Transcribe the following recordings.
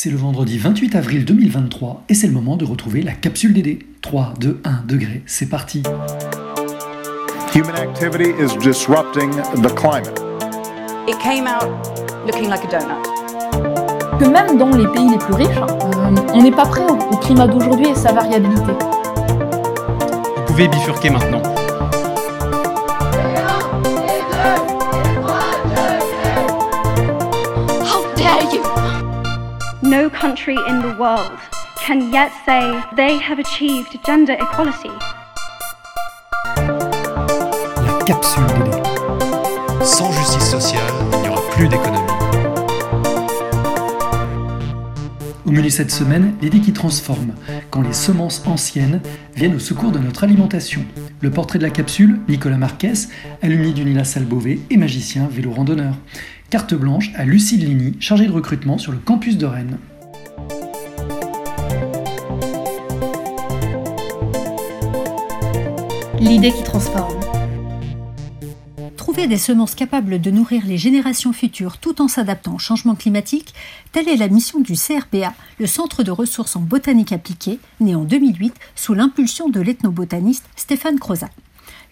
C'est le vendredi 28 avril 2023 et c'est le moment de retrouver la capsule DD. 3, 2, 1 degré, c'est parti. Human activity is disrupting the climate. It came out looking like a donut. Que même dans les pays les plus riches, euh, on n'est pas prêt au climat d'aujourd'hui et sa variabilité. Vous pouvez bifurquer maintenant. Country in the world can yet say they have achieved gender equality. La capsule DD. Sans justice sociale, il n'y aura plus d'économie. Au menu cette semaine, l'idée qui transforme, quand les semences anciennes viennent au secours de notre alimentation. Le portrait de la capsule, Nicolas Marquez, alumni du Nila Salbové et magicien vélo randonneur. Carte blanche à Lucille Ligny, chargée de recrutement sur le campus de Rennes. L'idée qui transforme. Trouver des semences capables de nourrir les générations futures tout en s'adaptant au changement climatique, telle est la mission du CRBA, le Centre de ressources en botanique appliquée, né en 2008 sous l'impulsion de l'ethnobotaniste Stéphane Crozat.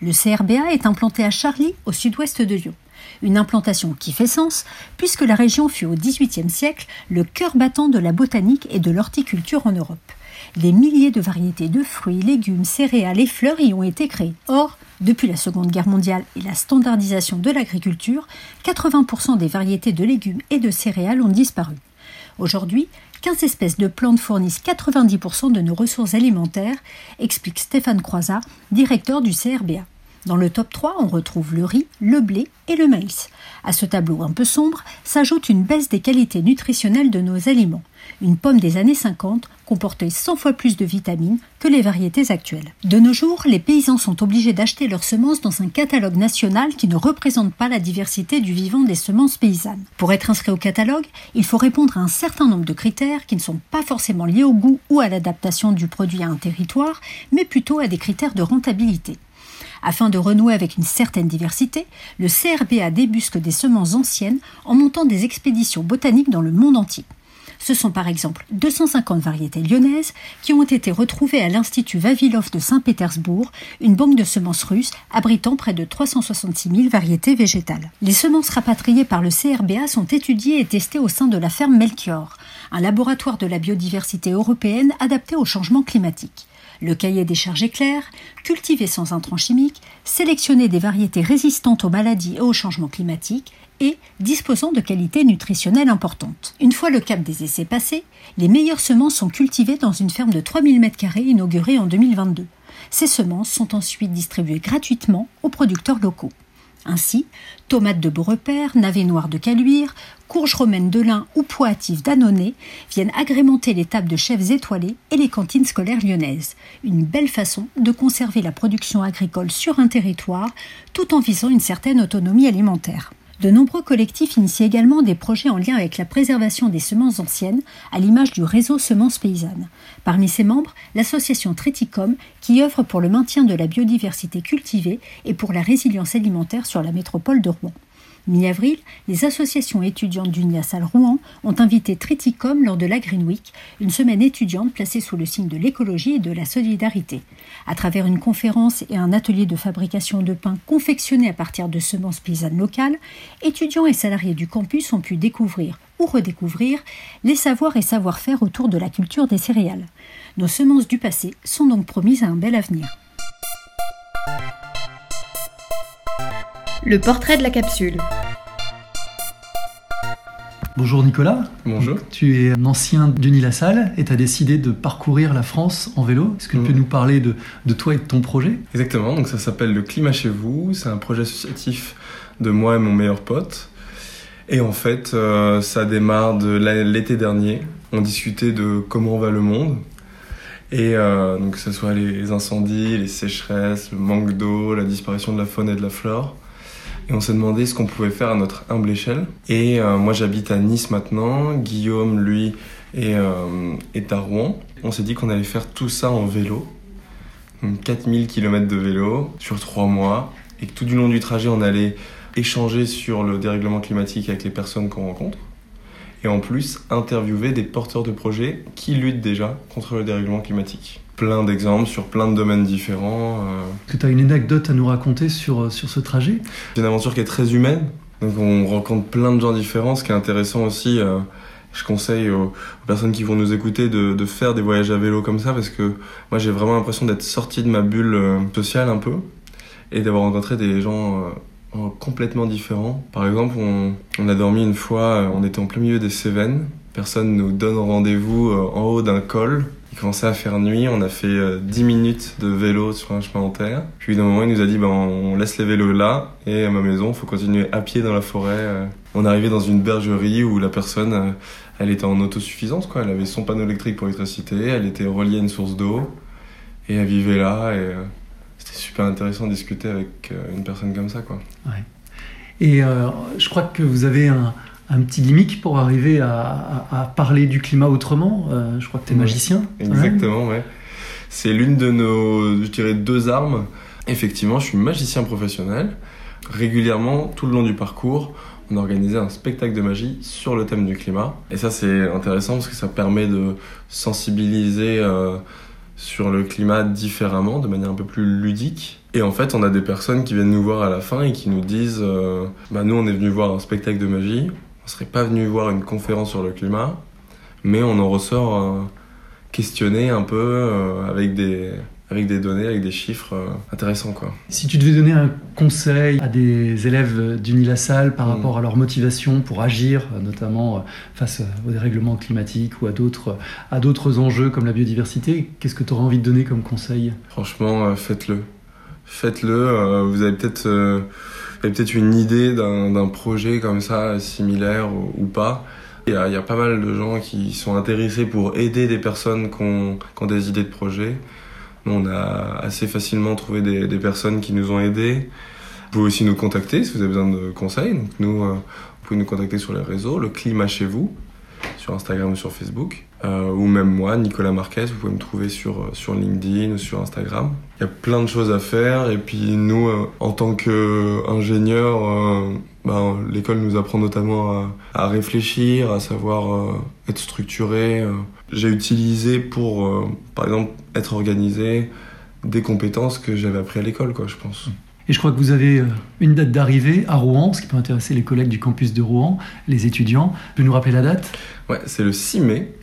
Le CRBA est implanté à Charlie, au sud-ouest de Lyon. Une implantation qui fait sens, puisque la région fut au XVIIIe siècle le cœur battant de la botanique et de l'horticulture en Europe. Des milliers de variétés de fruits, légumes, céréales et fleurs y ont été créées. Or, depuis la Seconde Guerre mondiale et la standardisation de l'agriculture, 80% des variétés de légumes et de céréales ont disparu. Aujourd'hui, 15 espèces de plantes fournissent 90% de nos ressources alimentaires, explique Stéphane Croizat, directeur du CRBA. Dans le top 3, on retrouve le riz, le blé et le maïs. À ce tableau un peu sombre s'ajoute une baisse des qualités nutritionnelles de nos aliments. Une pomme des années 50 comportait 100 fois plus de vitamines que les variétés actuelles. De nos jours, les paysans sont obligés d'acheter leurs semences dans un catalogue national qui ne représente pas la diversité du vivant des semences paysannes. Pour être inscrit au catalogue, il faut répondre à un certain nombre de critères qui ne sont pas forcément liés au goût ou à l'adaptation du produit à un territoire, mais plutôt à des critères de rentabilité. Afin de renouer avec une certaine diversité, le CRBA débusque des semences anciennes en montant des expéditions botaniques dans le monde entier. Ce sont par exemple 250 variétés lyonnaises qui ont été retrouvées à l'Institut Vavilov de Saint-Pétersbourg, une banque de semences russes abritant près de 366 000 variétés végétales. Les semences rapatriées par le CRBA sont étudiées et testées au sein de la ferme Melchior, un laboratoire de la biodiversité européenne adapté au changement climatique. Le cahier des charges est clair, cultiver sans intrants chimiques, sélectionner des variétés résistantes aux maladies et au changement climatique et disposant de qualités nutritionnelles importantes. Une fois le cap des essais passé, les meilleures semences sont cultivées dans une ferme de 3000 m2 inaugurée en 2022. Ces semences sont ensuite distribuées gratuitement aux producteurs locaux. Ainsi, tomates de Beaurepaire, navets noirs de Caluire, courges romaines de lin ou poitives d'Annonay viennent agrémenter les tables de chefs étoilés et les cantines scolaires lyonnaises. Une belle façon de conserver la production agricole sur un territoire tout en visant une certaine autonomie alimentaire. De nombreux collectifs initient également des projets en lien avec la préservation des semences anciennes, à l'image du réseau Semences Paysannes. Parmi ses membres, l'association Triticom, qui œuvre pour le maintien de la biodiversité cultivée et pour la résilience alimentaire sur la métropole de Rouen. Mi-avril, les associations étudiantes d'Uniasal Rouen ont invité Triticom lors de la Green Week, une semaine étudiante placée sous le signe de l'écologie et de la solidarité. À travers une conférence et un atelier de fabrication de pain confectionné à partir de semences paysannes locales, étudiants et salariés du campus ont pu découvrir ou redécouvrir les savoirs et savoir-faire autour de la culture des céréales. Nos semences du passé sont donc promises à un bel avenir. Le portrait de la capsule. Bonjour Nicolas. Bonjour. Tu es un ancien du La Salle et tu as décidé de parcourir la France en vélo. Est-ce que tu peux Mhm. nous parler de, de toi et de ton projet? Exactement, donc ça s'appelle le Climat chez vous, c'est un projet associatif de moi et mon meilleur pote. Et en fait, euh, ça démarre de l'été dernier. On discutait de comment va le monde. Et euh, donc que ce soit les incendies, les sécheresses, le manque d'eau, la disparition de la faune et de la flore. Et on s'est demandé ce qu'on pouvait faire à notre humble échelle. Et euh, moi j'habite à Nice maintenant, Guillaume lui est, euh, est à Rouen. On s'est dit qu'on allait faire tout ça en vélo. Donc 4000 km de vélo sur 3 mois. Et que tout du long du trajet on allait échanger sur le dérèglement climatique avec les personnes qu'on rencontre. Et en plus interviewer des porteurs de projets qui luttent déjà contre le dérèglement climatique. Plein d'exemples sur plein de domaines différents. euh. Est-ce que tu as une anecdote à nous raconter sur, sur ce trajet? C'est une aventure qui est très humaine, donc on rencontre plein de gens différents. Ce qui est intéressant aussi, euh, je conseille aux, aux personnes qui vont nous écouter de, de faire des voyages à vélo comme ça parce que moi j'ai vraiment l'impression d'être sorti de ma bulle euh, sociale un peu et d'avoir rencontré des gens euh, euh, complètement différents. Par exemple, on, a dormi une fois, euh, on était en plein milieu des Cévennes. Personne nous donne rendez-vous euh, en haut d'un col. Il commençait à faire nuit, on a fait euh, 10 minutes de vélo sur un chemin en terre. Puis d'un moment, il nous a dit, ben, on laisse les vélos là, et à ma maison, faut continuer à pied dans la forêt. euh. On arrivé dans une bergerie où la personne, euh, elle était en autosuffisance, quoi. Elle avait son panneau électrique pour l'électricité, elle était reliée à une source d'eau, et elle vivait là, et euh, c'était super intéressant de discuter avec euh, une personne comme ça, quoi. Et euh, je crois que vous avez un, un petit gimmick pour arriver à, à- à parler du climat autrement. Euh, je crois que tu es Ouais. magicien. Exactement, ouais. C'est l'une de nos, je dirais, deux armes. Effectivement, je suis magicien professionnel. Régulièrement, tout le long du parcours, on organisait un spectacle de magie sur le thème du climat. Et ça, c'est intéressant parce que ça permet de sensibiliser euh, sur le climat différemment, de manière un peu plus ludique. Et en fait, on a des personnes qui viennent nous voir à la fin et qui nous disent euh, bah, Nous, on est venu voir un spectacle de magie. On serait pas venu voir une conférence sur le climat. Mais on en ressort euh, questionné un peu euh, avec, des, avec des données, avec des chiffres euh, intéressants. Quoi. Si tu devais donner un conseil à des élèves d'Unilassal par Mm. rapport à leur motivation pour agir, euh, notamment euh, face au dérèglement climatique ou à d'autres, à d'autres enjeux comme la biodiversité, qu'est-ce que tu aurais envie de donner comme conseil? Franchement, euh, faites-le. Faites-le. euh, vous avez peut-être euh, peut-être une idée d'un d'un projet comme ça, similaire ou, ou pas. Il y, a, il y a pas mal de gens qui sont intéressés pour aider des personnes qui ont, qui ont des idées de projet. On a assez facilement trouvé des, des personnes qui nous ont aidés. Vous pouvez aussi nous contacter si vous avez besoin de conseils. Donc nous, euh, vous pouvez nous contacter sur les réseaux, le climat chez vous, sur Instagram ou sur Facebook. Euh, ou même moi, Nicolas Marquez, vous pouvez me trouver sur, euh, sur LinkedIn ou sur Instagram. Il y a plein de choses à faire et puis nous, euh, en tant qu'ingénieurs, euh, ben, l'école nous apprend notamment à, à réfléchir, à savoir être structuré. J'ai utilisé pour, par exemple, être organisé des compétences que j'avais appris à l'école, quoi, je pense. Et je crois que vous avez euh, une date d'arrivée à Rouen, ce qui peut intéresser les collègues du campus de Rouen, les étudiants. Tu peux nous rappeler la date? Ouais, c'est le 6 mai.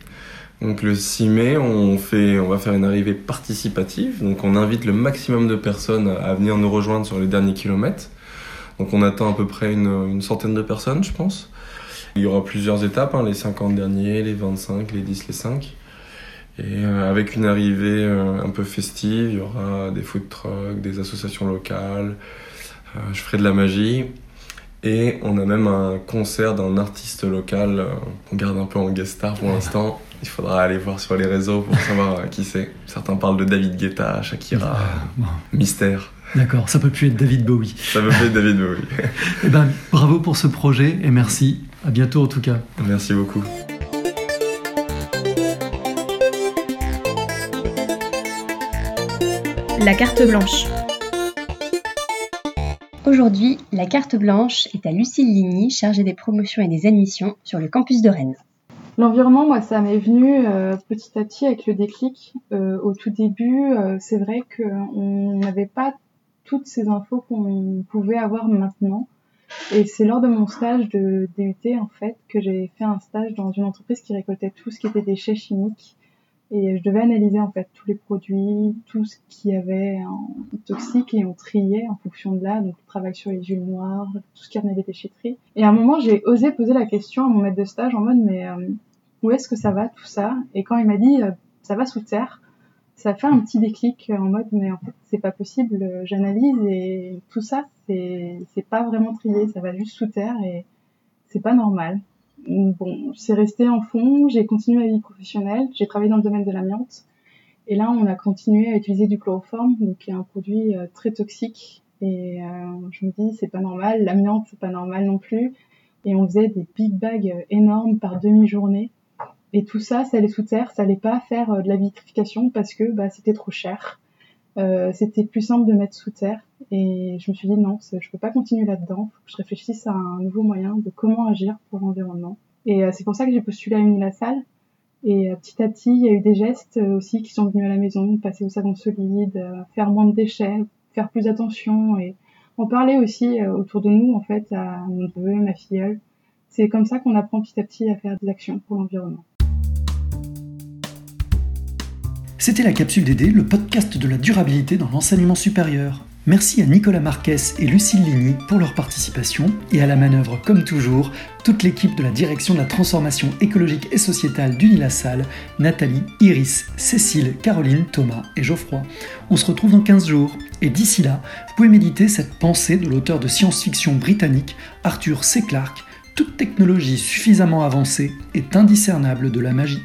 Donc le 6 mai, on, fait, on va faire une arrivée participative. Donc on invite le maximum de personnes à venir nous rejoindre sur les derniers kilomètres. Donc on attend à peu près une, centaine de personnes, je pense. Il y aura plusieurs étapes, hein, les 50 derniers, les 25, les 10, les 5. Et euh, avec une arrivée euh, un peu festive, il y aura des food trucks, des associations locales, euh, je ferai de la magie. Et on a même un concert d'un artiste local qu'on garde un peu en guest star pour l'instant. Il faudra aller voir sur les réseaux pour savoir qui c'est. Certains parlent de David Guetta, Shakira, Bon, Mystère. D'accord, ça peut plus être David Bowie. Ça me fait David Bowie. Eh ben, bravo pour ce projet et merci. À bientôt en tout cas. Merci beaucoup. La carte blanche. Aujourd'hui, la carte blanche est à Lucille Ligny, chargée des promotions et des admissions sur le campus de Rennes. L'environnement, moi, ça m'est venu euh, petit à petit avec le déclic. Euh, au tout début, euh, c'est vrai qu'on n'avait pas toutes ces infos qu'on pouvait avoir maintenant. Et c'est lors de mon stage de DUT, en fait, que j'ai fait un stage dans une entreprise qui récoltait tout ce qui était déchets chimiques. Et je devais analyser, en fait, tous les produits, tout ce qu'il y avait en toxique et on triait en fonction de là. Donc, on travaille sur les huiles noires, tout ce qui revenait des déchetteries. Et à un moment, j'ai osé poser la question à mon maître de stage en mode, mais euh, où est-ce que ça va tout ça? Et quand il m'a dit, euh, ça va sous terre, ça fait un petit déclic en mode, mais en fait, c'est pas possible, j'analyse et tout ça, c'est pas vraiment trié, ça va juste sous terre et c'est pas normal. Bon, c'est resté en fond, j'ai continué ma vie professionnelle, j'ai travaillé dans le domaine de l'amiante. Et là, on a continué à utiliser du chloroforme, donc qui est un produit euh, très toxique. Et euh, je me dis, c'est pas normal, l'amiante, c'est pas normal non plus. Et on faisait des big bags euh, énormes par demi-journée. Et tout ça, ça allait sous terre, ça allait pas faire de la vitrification parce que bah, c'était trop cher. Euh, c'était plus simple de mettre sous terre. Et je me suis dit, non, je peux pas continuer là-dedans. Faut que je réfléchisse à un nouveau moyen de comment agir pour l'environnement. Et c'est pour ça que j'ai postulé à Unilassal. Et petit à petit, il y a eu des gestes aussi qui sont venus à la maison, passer au savon solide, faire moins de déchets, faire plus attention et en parler aussi autour de nous, en fait, à mon neveu, ma filleule. C'est comme ça qu'on apprend petit à petit à faire des actions pour l'environnement. C'était la capsule DD, le podcast de la durabilité dans l'enseignement supérieur. Merci à Nicolas Marquez et Lucille Ligny pour leur participation et à la manœuvre, comme toujours, toute l'équipe de la direction de la transformation écologique et sociétale d'Unilassal, Nathalie, Iris, Cécile, Caroline, Thomas et Geoffroy. On se retrouve dans 15 jours et d'ici là, vous pouvez méditer cette pensée de l'auteur de science-fiction britannique Arthur C. Clarke toute technologie suffisamment avancée est indiscernable de la magie.